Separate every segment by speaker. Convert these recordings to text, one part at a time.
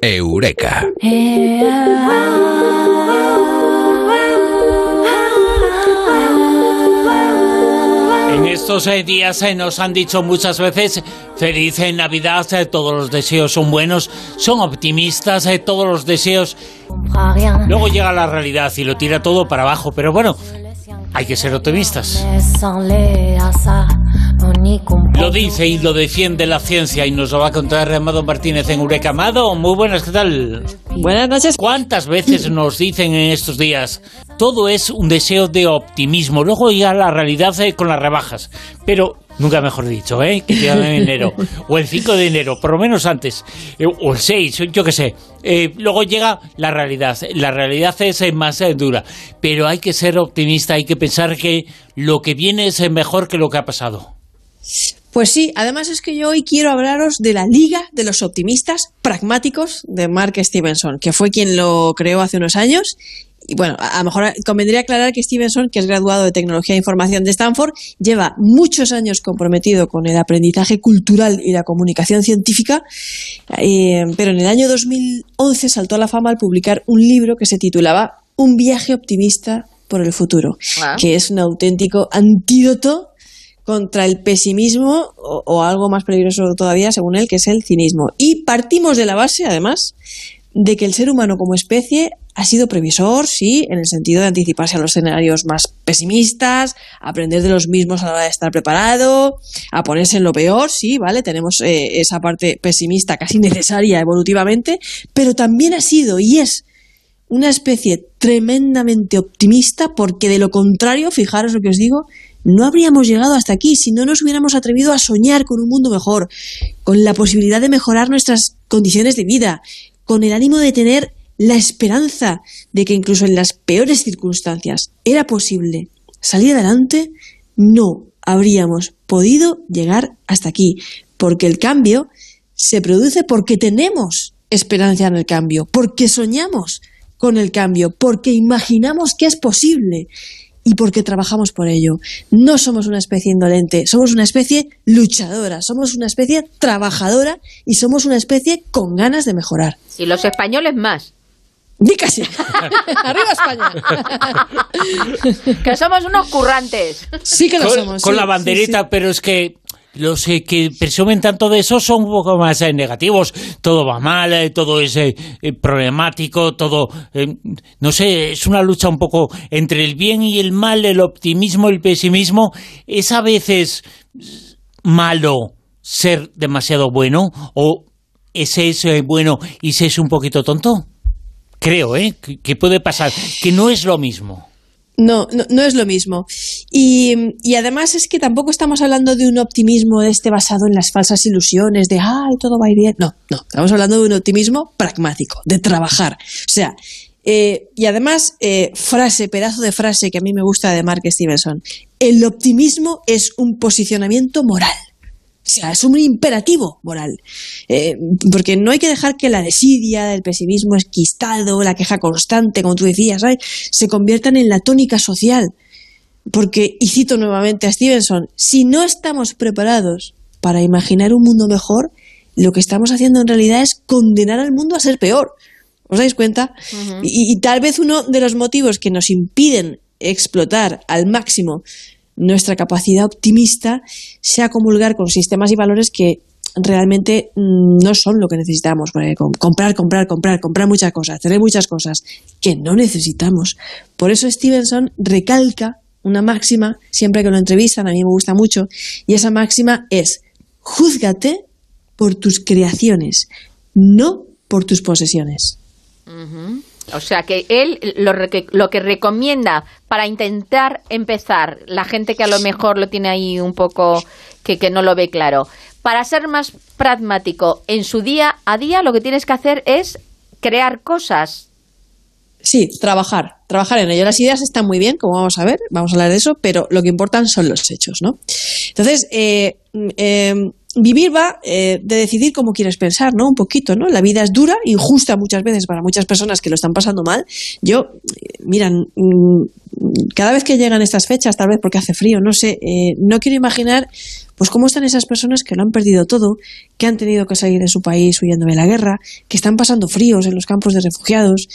Speaker 1: Eureka.
Speaker 2: En estos eh, días eh, nos han dicho muchas veces feliz eh, Navidad, todos los deseos son buenos, son optimistas, todos los deseos. Luego llega la realidad y lo tira todo para abajo, pero bueno, hay que ser optimistas. Lo dice y lo defiende la ciencia y nos lo va a contar Amado Martínez en Eureka. Amado, muy buenas, ¿qué tal?
Speaker 3: Buenas noches.
Speaker 2: ¿Cuántas veces nos dicen en estos días todo es un deseo de optimismo? Luego ya la realidad eh, con las rebajas. Pero nunca mejor dicho, ¿eh? Que llegan en enero. O el 5 de enero, por lo menos antes. Eh, o el 6, yo qué sé. Eh, luego llega la realidad. La realidad es más dura. Pero hay que ser optimista, hay que pensar que lo que viene es mejor que lo que ha pasado.
Speaker 3: Pues sí, además es que yo hoy quiero hablaros de la Liga de los Optimistas Pragmáticos de Mark Stevenson, que fue quien lo creó hace unos años. Y bueno, a lo mejor convendría aclarar que Stevenson, que es graduado de Tecnología de Información de Stanford, lleva muchos años comprometido con el aprendizaje cultural y la comunicación científica, eh, pero en el año 2011 saltó a la fama al publicar un libro que se titulaba Un viaje optimista por el futuro,
Speaker 4: Ah.
Speaker 3: que es un auténtico antídoto contra el pesimismo o, algo más peligroso todavía, según él, que es el cinismo. Y partimos de la base, además, de que el ser humano como especie ha sido previsor, sí, en el sentido de anticiparse a los escenarios más pesimistas, aprender de los mismos a la hora de estar preparado, a ponerse en lo peor, sí, ¿vale? Tenemos eh, esa parte pesimista casi necesaria evolutivamente, pero también ha sido y es una especie tremendamente optimista porque de lo contrario, fijaros lo que os digo, no habríamos llegado hasta aquí si no nos hubiéramos atrevido a soñar con un mundo mejor, con la posibilidad de mejorar nuestras condiciones de vida, con el ánimo de tener la esperanza de que incluso en las peores circunstancias era posible salir adelante, no habríamos podido llegar hasta aquí, porque el cambio se produce porque tenemos esperanza en el cambio, porque soñamos con el cambio, porque imaginamos que es posible y porque trabajamos por ello. No somos una especie indolente, somos una especie luchadora, somos una especie trabajadora y somos una especie con ganas de mejorar.
Speaker 4: Y los españoles más.
Speaker 3: Di casi. Arriba España.
Speaker 4: Que somos unos currantes.
Speaker 3: Sí que lo
Speaker 2: con,
Speaker 3: somos.
Speaker 2: con
Speaker 3: sí,
Speaker 2: la
Speaker 3: sí,
Speaker 2: banderita,
Speaker 3: sí.
Speaker 2: pero es que los eh, que presumen tanto de eso son un poco más eh, negativos. Todo va mal, eh, todo es problemático, todo... no sé, es una lucha un poco entre el bien y el mal, el optimismo el pesimismo. Es a veces malo ser demasiado bueno o ese es bueno y se es un poquito tonto. Creo, ¿eh? Que puede pasar, que no es lo mismo.
Speaker 3: No, no, no es lo mismo. Y, y además es que tampoco estamos hablando de un optimismo de este basado en las falsas ilusiones de, ay, todo va a ir bien. No, no, estamos hablando de un optimismo pragmático, de trabajar. O sea, eh, y además, eh, frase, pedazo de frase que a mí me gusta de Mark Stevenson, el optimismo es un posicionamiento moral. O sea, es un imperativo moral. Eh, porque no hay que dejar que la desidia, el pesimismo esquistado, la queja constante, como tú decías, ¿sabes? se conviertan en la tónica social. Porque, y cito nuevamente a Stevenson, si no estamos preparados para imaginar un mundo mejor, lo que estamos haciendo en realidad es condenar al mundo a ser peor. ¿Os dais cuenta? y, y tal vez uno de los motivos que nos impiden explotar al máximo nuestra capacidad optimista sea comulgar con sistemas y valores que realmente mm, no son lo que necesitamos. Comprar, comprar, comprar, comprar muchas cosas, tener muchas cosas que no necesitamos. Por eso Stevenson recalca una máxima, siempre que lo entrevistan, a mí me gusta mucho, y esa máxima es, júzgate por tus creaciones, no por tus posesiones.
Speaker 4: O sea que él lo, que- lo que recomienda para intentar empezar, la gente que a lo mejor lo tiene ahí un poco, que, que no lo ve claro, para ser más pragmático en su día a día, lo que tienes que hacer es crear cosas.
Speaker 3: Sí, trabajar, trabajar en ello. Las ideas están muy bien, como vamos a ver, vamos a hablar de eso, pero lo que importan son los hechos, ¿no? Entonces, eh, mm, eh, vivir va eh, de decidir cómo quieres pensar, ¿no? Un poquito, ¿no? La vida es dura, injusta muchas veces para muchas personas que lo están pasando mal. Yo, eh, miran, cada vez que llegan estas fechas, tal vez porque hace frío, no sé, eh, no quiero imaginar pues cómo están esas personas que lo han perdido todo, que han tenido que salir de su país huyendo de la guerra, que están pasando fríos en los campos de refugiados,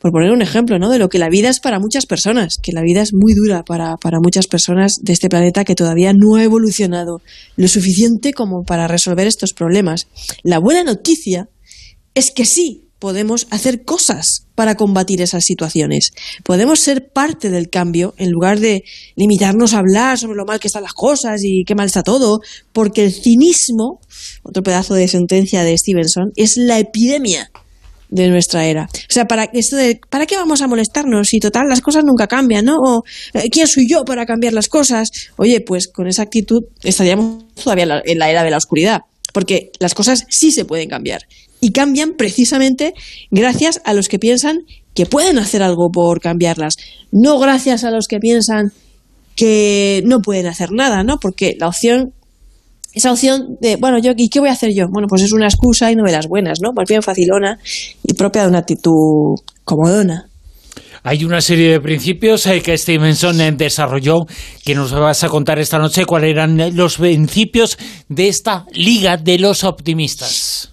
Speaker 3: por poner un ejemplo, ¿no? De lo que la vida es para muchas personas, que la vida es muy dura para, para muchas personas de este planeta que todavía no ha evolucionado lo suficiente como para resolver estos problemas. La buena noticia es que sí podemos hacer cosas para combatir esas situaciones. Podemos ser parte del cambio en lugar de limitarnos a hablar sobre lo mal que están las cosas y qué mal está todo, porque el cinismo, otro pedazo de sentencia de Stevenson, es la epidemia de nuestra era. O sea, ¿para, esto de, ¿para qué vamos a molestarnos? Si total, las cosas nunca cambian, ¿no? Eh, ¿quién soy yo para cambiar las cosas? Oye, pues con esa actitud estaríamos todavía en la era de la oscuridad, porque las cosas sí se pueden cambiar. Y cambian precisamente gracias a los que piensan que pueden hacer algo por cambiarlas, no gracias a los que piensan que no pueden hacer nada, ¿no? Porque la opción esa opción de, bueno, yo, ¿y qué voy a hacer yo? Bueno, pues es una excusa y no de las buenas, ¿no? Pues bien facilona y propia de una actitud comodona.
Speaker 2: Hay una serie de principios eh, que Stevenson desarrolló que nos vas a contar esta noche cuáles eran los principios de esta Liga de los Optimistas.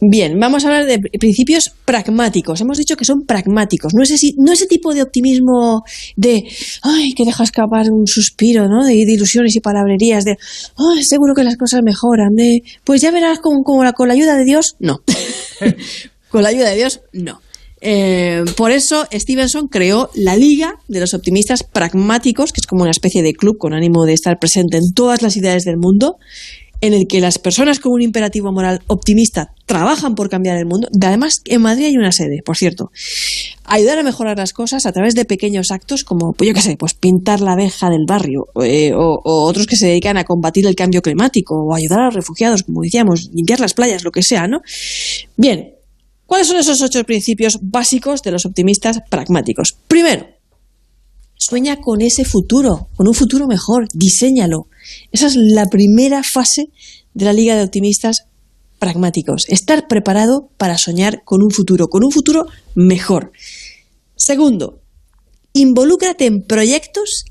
Speaker 3: Bien, vamos a hablar de principios pragmáticos. Hemos dicho que son pragmáticos, no ese, no ese tipo de optimismo de, ay, que deja escapar un suspiro, ¿no? De, ilusiones y palabrerías, de, ay, seguro que las cosas mejoran, de, pues ya verás con, la, con la ayuda de Dios, no. con la ayuda de Dios, no. Eh, por eso Stevenson creó la Liga de los Optimistas Pragmáticos, que es como una especie de club con ánimo de estar presente en todas las ideas del mundo en el que las personas con un imperativo moral optimista trabajan por cambiar el mundo. Además, en Madrid hay una sede, por cierto. Ayudar a mejorar las cosas a través de pequeños actos como, pues yo qué sé, pues pintar la abeja del barrio, eh, o, otros que se dedican a combatir el cambio climático, o ayudar a los refugiados, como decíamos, limpiar las playas, lo que sea, ¿no? Bien, ¿cuáles son esos ocho principios básicos de los optimistas pragmáticos? Primero, sueña con ese futuro, con un futuro mejor, diséñalo esa es la primera fase de la Liga de Optimistas pragmáticos, estar preparado para soñar con un futuro, con un futuro mejor. Segundo, involúcrate en proyectos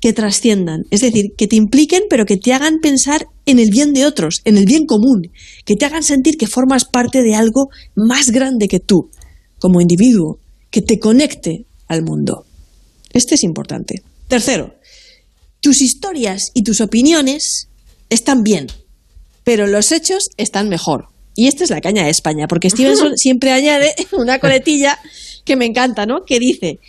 Speaker 3: que trasciendan, es decir, que te impliquen pero que te hagan pensar en el bien de otros, en el bien común, que te hagan sentir que formas parte de algo más grande que tú, como individuo, que te conecte al mundo. Este es importante. Tercero, tus historias y tus opiniones están bien, pero los hechos están mejor. Y esta es la caña de España, porque Stevenson siempre añade una coletilla que me encanta, ¿no? Que dice,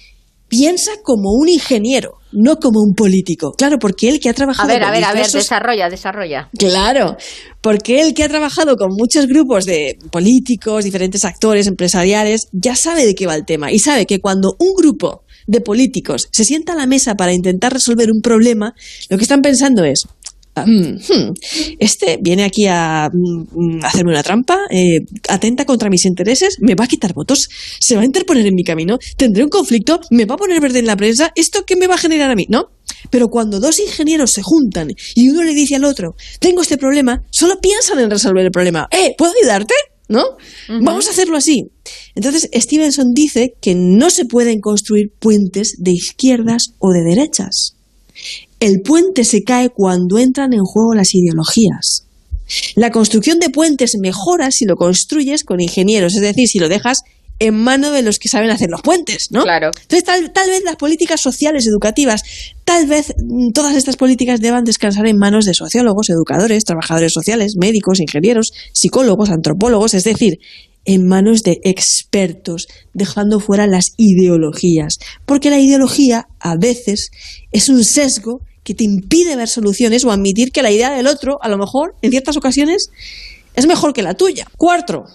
Speaker 3: piensa como un ingeniero, no como un político. Claro, porque él que ha trabajado...
Speaker 4: A ver, a ver, a ver, desarrolla, desarrolla.
Speaker 3: Claro, porque él que ha trabajado con muchos grupos de políticos, diferentes actores, empresariales, ya sabe de qué va el tema y sabe que cuando un grupo de políticos se sienta a la mesa para intentar resolver un problema, lo que están pensando es, ah, mm, hmm, este viene aquí a, mm, hacerme una trampa, eh, atenta contra mis intereses, me va a quitar votos, se va a interponer en mi camino, tendré un conflicto, me va a poner verde en la prensa, ¿esto qué me va a generar a mí? ¿No? Pero cuando dos ingenieros se juntan y uno le dice al otro, tengo este problema, solo piensan en resolver el problema. ¿Eh? ¿Puedo ayudarte? ¿No? Vamos a hacerlo así. Entonces, Stevenson dice que no se pueden construir puentes de izquierdas o de derechas. El puente se cae cuando entran en juego las ideologías. La construcción de puentes mejora si lo construyes con ingenieros, es decir, si lo dejas en mano de los que saben hacer los puentes, ¿no?
Speaker 4: Claro.
Speaker 3: Entonces, tal, tal, vez las políticas sociales, educativas, tal vez mm, todas estas políticas deban descansar en manos de sociólogos, educadores, trabajadores sociales, médicos, ingenieros, psicólogos, antropólogos, es decir, en manos de expertos, dejando fuera las ideologías. Porque la ideología, a veces, es un sesgo que te impide ver soluciones o admitir que la idea del otro, a lo mejor, en ciertas ocasiones, es mejor que la tuya. Cuarto,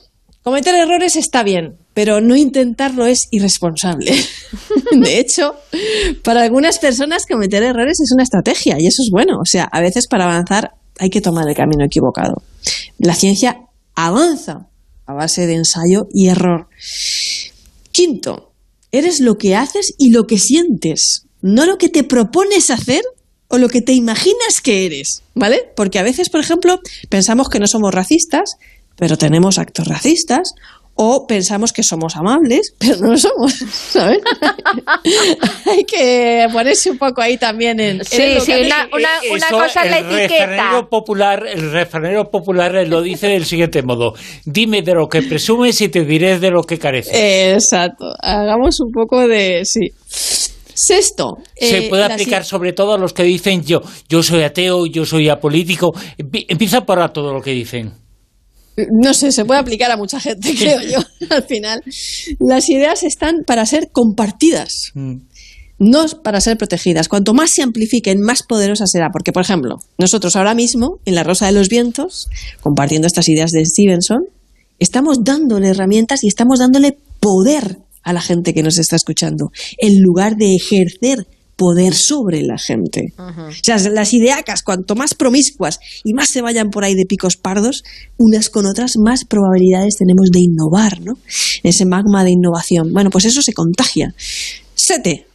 Speaker 3: cometer errores está bien, pero no intentarlo es irresponsable. De hecho, para algunas personas cometer errores es una estrategia y eso es bueno. O sea, a veces para avanzar hay que tomar el camino equivocado. La ciencia avanza a base de ensayo y error. Quinto, eres lo que haces y lo que sientes, no lo que te propones hacer o lo que te imaginas que eres, ¿vale? Porque a veces, por ejemplo, pensamos que no somos racistas, pero tenemos actos racistas, o pensamos que somos amables, pero no lo somos, ¿sabes? Hay que ponerse un poco ahí también en...
Speaker 4: Sí,
Speaker 3: en
Speaker 4: sí, una, una, una
Speaker 2: Eso,
Speaker 4: cosa es la
Speaker 2: el refranero
Speaker 4: etiqueta.
Speaker 2: popular, el refranero popular lo dice del siguiente modo: dime de lo que presumes y te diré de lo que careces.
Speaker 3: Exacto. Hagamos un poco de... Sí. Sexto.
Speaker 2: Se
Speaker 3: eh,
Speaker 2: puede aplicar sobre todo a los que dicen yo, yo soy ateo, yo soy apolítico. Empie- Empieza por a todo lo que dicen.
Speaker 3: No sé, se puede aplicar a mucha gente, creo yo, al final. Las ideas están para ser compartidas,
Speaker 2: Mm.
Speaker 3: no para ser protegidas. Cuanto más se amplifiquen, más poderosa será. Porque, por ejemplo, nosotros ahora mismo, en La Rosa de los Vientos, compartiendo estas ideas de Stevenson, estamos dándole herramientas y estamos dándole poder a la gente que nos está escuchando, en lugar de ejercer poder sobre la gente. O sea, las ideacas, cuanto más promiscuas y más se vayan por ahí de picos pardos, unas con otras, más probabilidades tenemos de innovar, ¿no? Ese magma de innovación. Bueno, pues eso se contagia. Sete,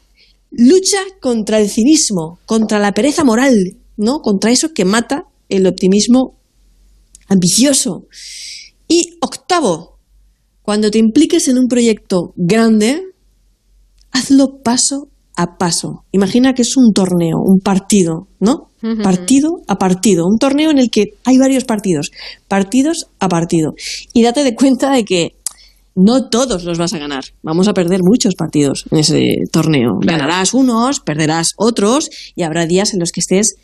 Speaker 3: lucha contra el cinismo, contra la pereza moral, ¿no? Contra eso que mata el optimismo ambicioso. Y octavo, cuando te impliques en un proyecto grande, hazlo paso a paso. Imagina que es un torneo, un partido, ¿no? Partido a partido. Un torneo en el que hay varios partidos. Partidos a partido. Y date de cuenta de que no todos los vas a ganar. Vamos a perder muchos partidos en ese torneo. Ganarás unos, perderás otros y habrá días en los que estés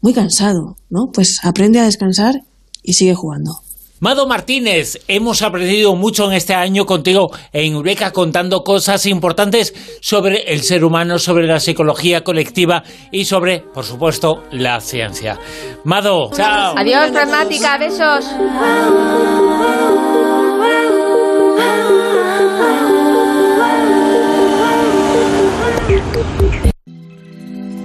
Speaker 3: muy cansado, ¿no? Pues aprende a descansar y sigue jugando.
Speaker 2: Mado Martínez, hemos aprendido mucho en este año contigo en Eureka contando cosas importantes sobre el ser humano, sobre la psicología colectiva y sobre, por supuesto, la ciencia. Mado, chao.
Speaker 4: Adiós, pragmática, besos.